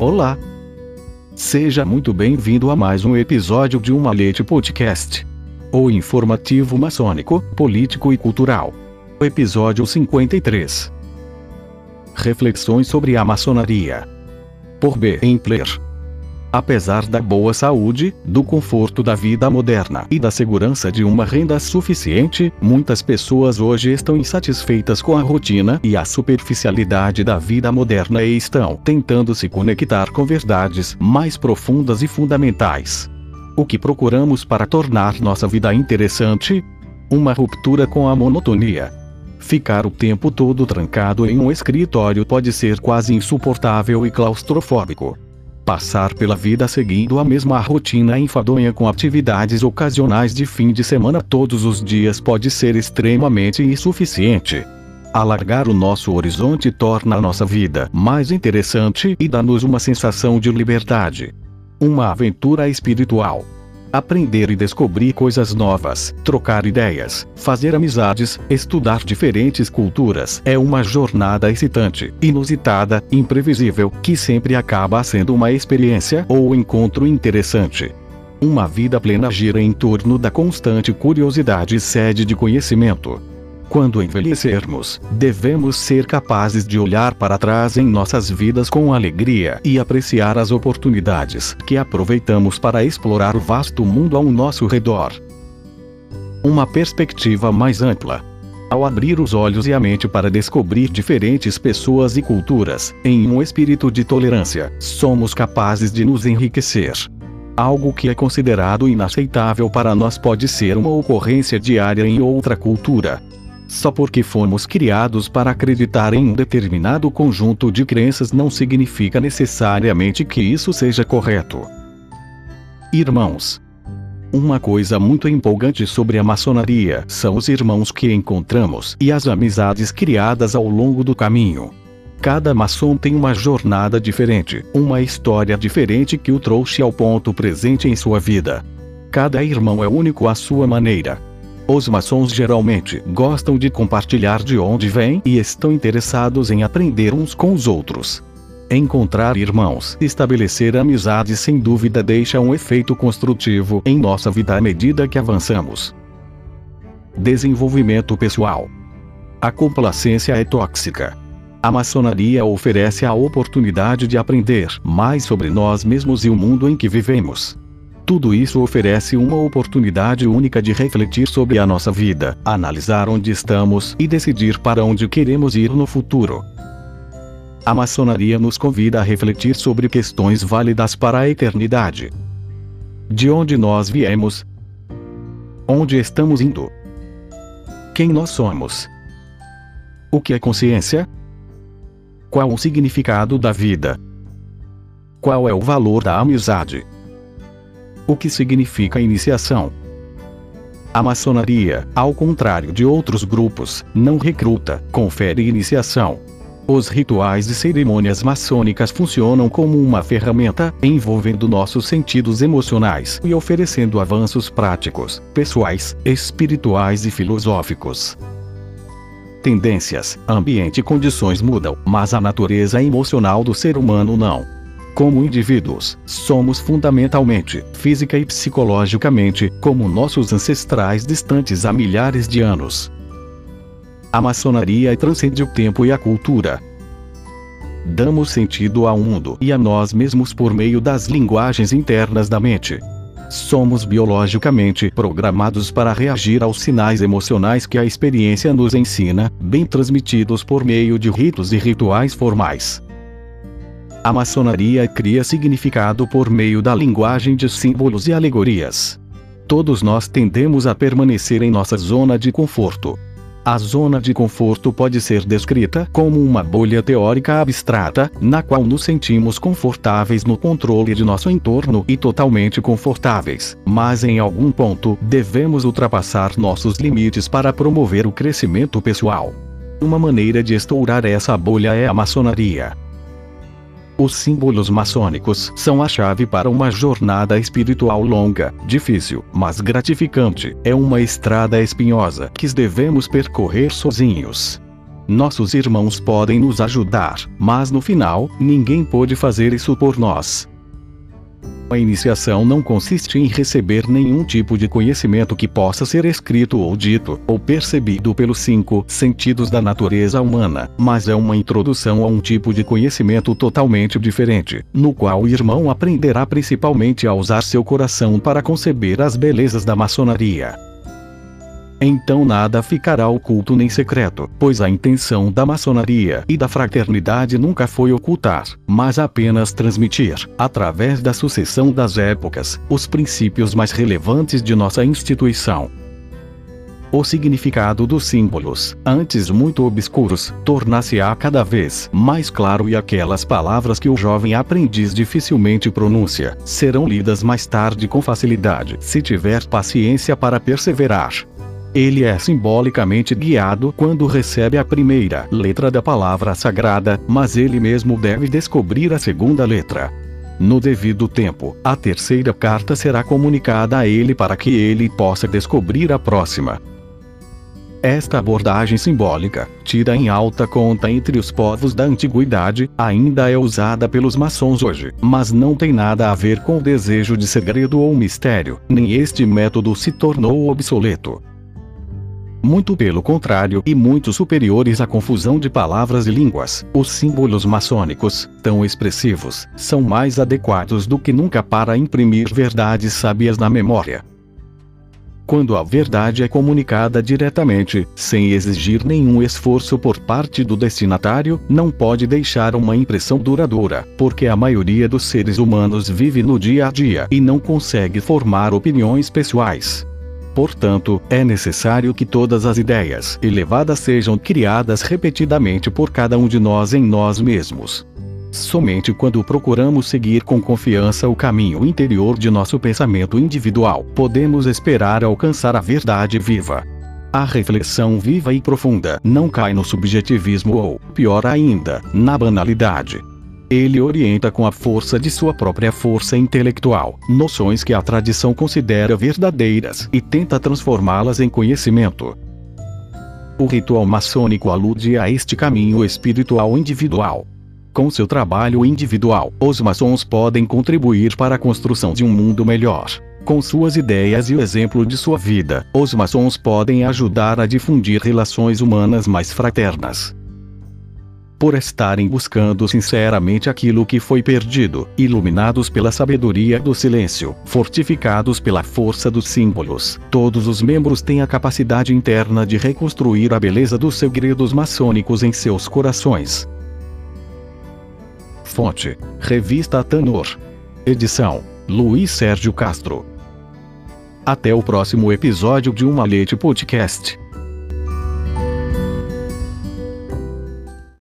Olá! Seja muito bem-vindo a mais um episódio de Uma Leite Podcast. O informativo maçônico, político e cultural. Episódio 53. Reflexões sobre a maçonaria. Por B. Empler. Apesar da boa saúde, do conforto da vida moderna e da segurança de uma renda suficiente, muitas pessoas hoje estão insatisfeitas com a rotina e a superficialidade da vida moderna e estão tentando se conectar com verdades mais profundas e fundamentais. O que procuramos para tornar nossa vida interessante? Uma ruptura com a monotonia. Ficar o tempo todo trancado em um escritório pode ser quase insuportável e claustrofóbico. Passar pela vida seguindo a mesma rotina enfadonha com atividades ocasionais de fim de semana todos os dias pode ser extremamente insuficiente. Alargar o nosso horizonte torna a nossa vida mais interessante e dá-nos uma sensação de liberdade. Uma aventura espiritual aprender e descobrir coisas novas, trocar ideias, fazer amizades, estudar diferentes culturas é uma jornada excitante, inusitada, imprevisível, que sempre acaba sendo uma experiência ou encontro interessante. Uma vida plena gira em torno da constante curiosidade e sede de conhecimento. Quando envelhecermos, devemos ser capazes de olhar para trás em nossas vidas com alegria e apreciar as oportunidades que aproveitamos para explorar o vasto mundo ao nosso redor. Uma perspectiva mais ampla. Ao abrir os olhos e a mente para descobrir diferentes pessoas e culturas, em um espírito de tolerância, somos capazes de nos enriquecer. Algo que é considerado inaceitável para nós pode ser uma ocorrência diária em outra cultura. Só porque fomos criados para acreditar em um determinado conjunto de crenças não significa necessariamente que isso seja correto. Irmãos, uma coisa muito empolgante sobre a maçonaria são os irmãos que encontramos e as amizades criadas ao longo do caminho. Cada maçom tem uma jornada diferente, uma história diferente que o trouxe ao ponto presente em sua vida. Cada irmão é único à sua maneira, os maçons geralmente gostam de compartilhar de onde vêm e estão interessados em aprender uns com os outros. Encontrar irmãos estabelecer amizades sem dúvida deixa um efeito construtivo em nossa vida à medida que avançamos. Desenvolvimento pessoal. A complacência é tóxica. A maçonaria oferece a oportunidade de aprender mais sobre nós mesmos e o mundo em que vivemos. Tudo isso oferece uma oportunidade única de refletir sobre a nossa vida, analisar onde estamos e decidir para onde queremos ir no futuro. A maçonaria nos convida a refletir sobre questões válidas para a eternidade. De onde nós viemos? Onde estamos indo? Quem nós somos? O que é consciência? Qual o significado da vida? Qual é o valor da amizade? O que significa iniciação? A maçonaria, ao contrário de outros grupos, não recruta, confere iniciação. Os rituais e cerimônias maçônicas funcionam como uma ferramenta, envolvendo nossos sentidos emocionais e oferecendo avanços práticos, pessoais, espirituais e filosóficos. Tendências, ambiente e condições mudam, mas a natureza emocional do ser humano não. Como indivíduos, somos fundamentalmente, física e psicologicamente, como nossos ancestrais distantes há milhares de anos. A maçonaria transcende o tempo e a cultura. Damos sentido ao mundo e a nós mesmos por meio das linguagens internas da mente. Somos biologicamente programados para reagir aos sinais emocionais que a experiência nos ensina, bem transmitidos por meio de ritos e rituais formais. A maçonaria cria significado por meio da linguagem de símbolos e alegorias. Todos nós tendemos a permanecer em nossa zona de conforto. A zona de conforto pode ser descrita como uma bolha teórica abstrata, na qual nos sentimos confortáveis no controle de nosso entorno e totalmente confortáveis, mas em algum ponto devemos ultrapassar nossos limites para promover o crescimento pessoal. Uma maneira de estourar essa bolha é a maçonaria. Os símbolos maçônicos são a chave para uma jornada espiritual longa, difícil, mas gratificante. É uma estrada espinhosa que devemos percorrer sozinhos. nossos irmãos podem nos ajudar, mas no final, ninguém pode fazer isso por nós. A iniciação não consiste em receber nenhum tipo de conhecimento que possa ser escrito ou dito, ou percebido pelos cinco sentidos da natureza humana, mas é uma introdução a um tipo de conhecimento totalmente diferente, no qual o irmão aprenderá principalmente a usar seu coração para conceber as belezas da maçonaria então nada ficará oculto nem secreto, pois a intenção da maçonaria e da fraternidade nunca foi ocultar, mas apenas transmitir, através da sucessão das épocas, os princípios mais relevantes de nossa instituição. O significado dos símbolos, antes muito obscuros, torna-se-á cada vez mais claro e aquelas palavras que o jovem aprendiz dificilmente pronuncia, serão lidas mais tarde com facilidade, se tiver paciência para perseverar. Ele é simbolicamente guiado quando recebe a primeira letra da palavra sagrada, mas ele mesmo deve descobrir a segunda letra. No devido tempo, a terceira carta será comunicada a ele para que ele possa descobrir a próxima. Esta abordagem simbólica, tida em alta conta entre os povos da antiguidade, ainda é usada pelos maçons hoje, mas não tem nada a ver com o desejo de segredo ou mistério, nem este método se tornou obsoleto muito pelo contrário e muito superiores à confusão de palavras e línguas. Os símbolos maçônicos, tão expressivos, são mais adequados do que nunca para imprimir verdades sábias na memória. Quando a verdade é comunicada diretamente, sem exigir nenhum esforço por parte do destinatário, não pode deixar uma impressão duradoura, porque a maioria dos seres humanos vive no dia a dia e não consegue formar opiniões pessoais. Portanto, é necessário que todas as ideias elevadas sejam criadas repetidamente por cada um de nós em nós mesmos. Somente quando procuramos seguir com confiança o caminho interior de nosso pensamento individual, podemos esperar alcançar a verdade viva. A reflexão viva e profunda não cai no subjetivismo ou, pior ainda, na banalidade. Ele orienta com a força de sua própria força intelectual, noções que a tradição considera verdadeiras e tenta transformá-las em conhecimento. O ritual maçônico alude a este caminho espiritual individual. Com seu trabalho individual, os maçons podem contribuir para a construção de um mundo melhor. Com suas ideias e o exemplo de sua vida, os maçons podem ajudar a difundir relações humanas mais fraternas por estarem buscando sinceramente aquilo que foi perdido, iluminados pela sabedoria do silêncio, fortificados pela força dos símbolos. Todos os membros têm a capacidade interna de reconstruir a beleza dos segredos maçônicos em seus corações. Fonte: Revista Tanor. Edição: Luiz Sérgio Castro. Até o próximo episódio de Uma Leite Podcast.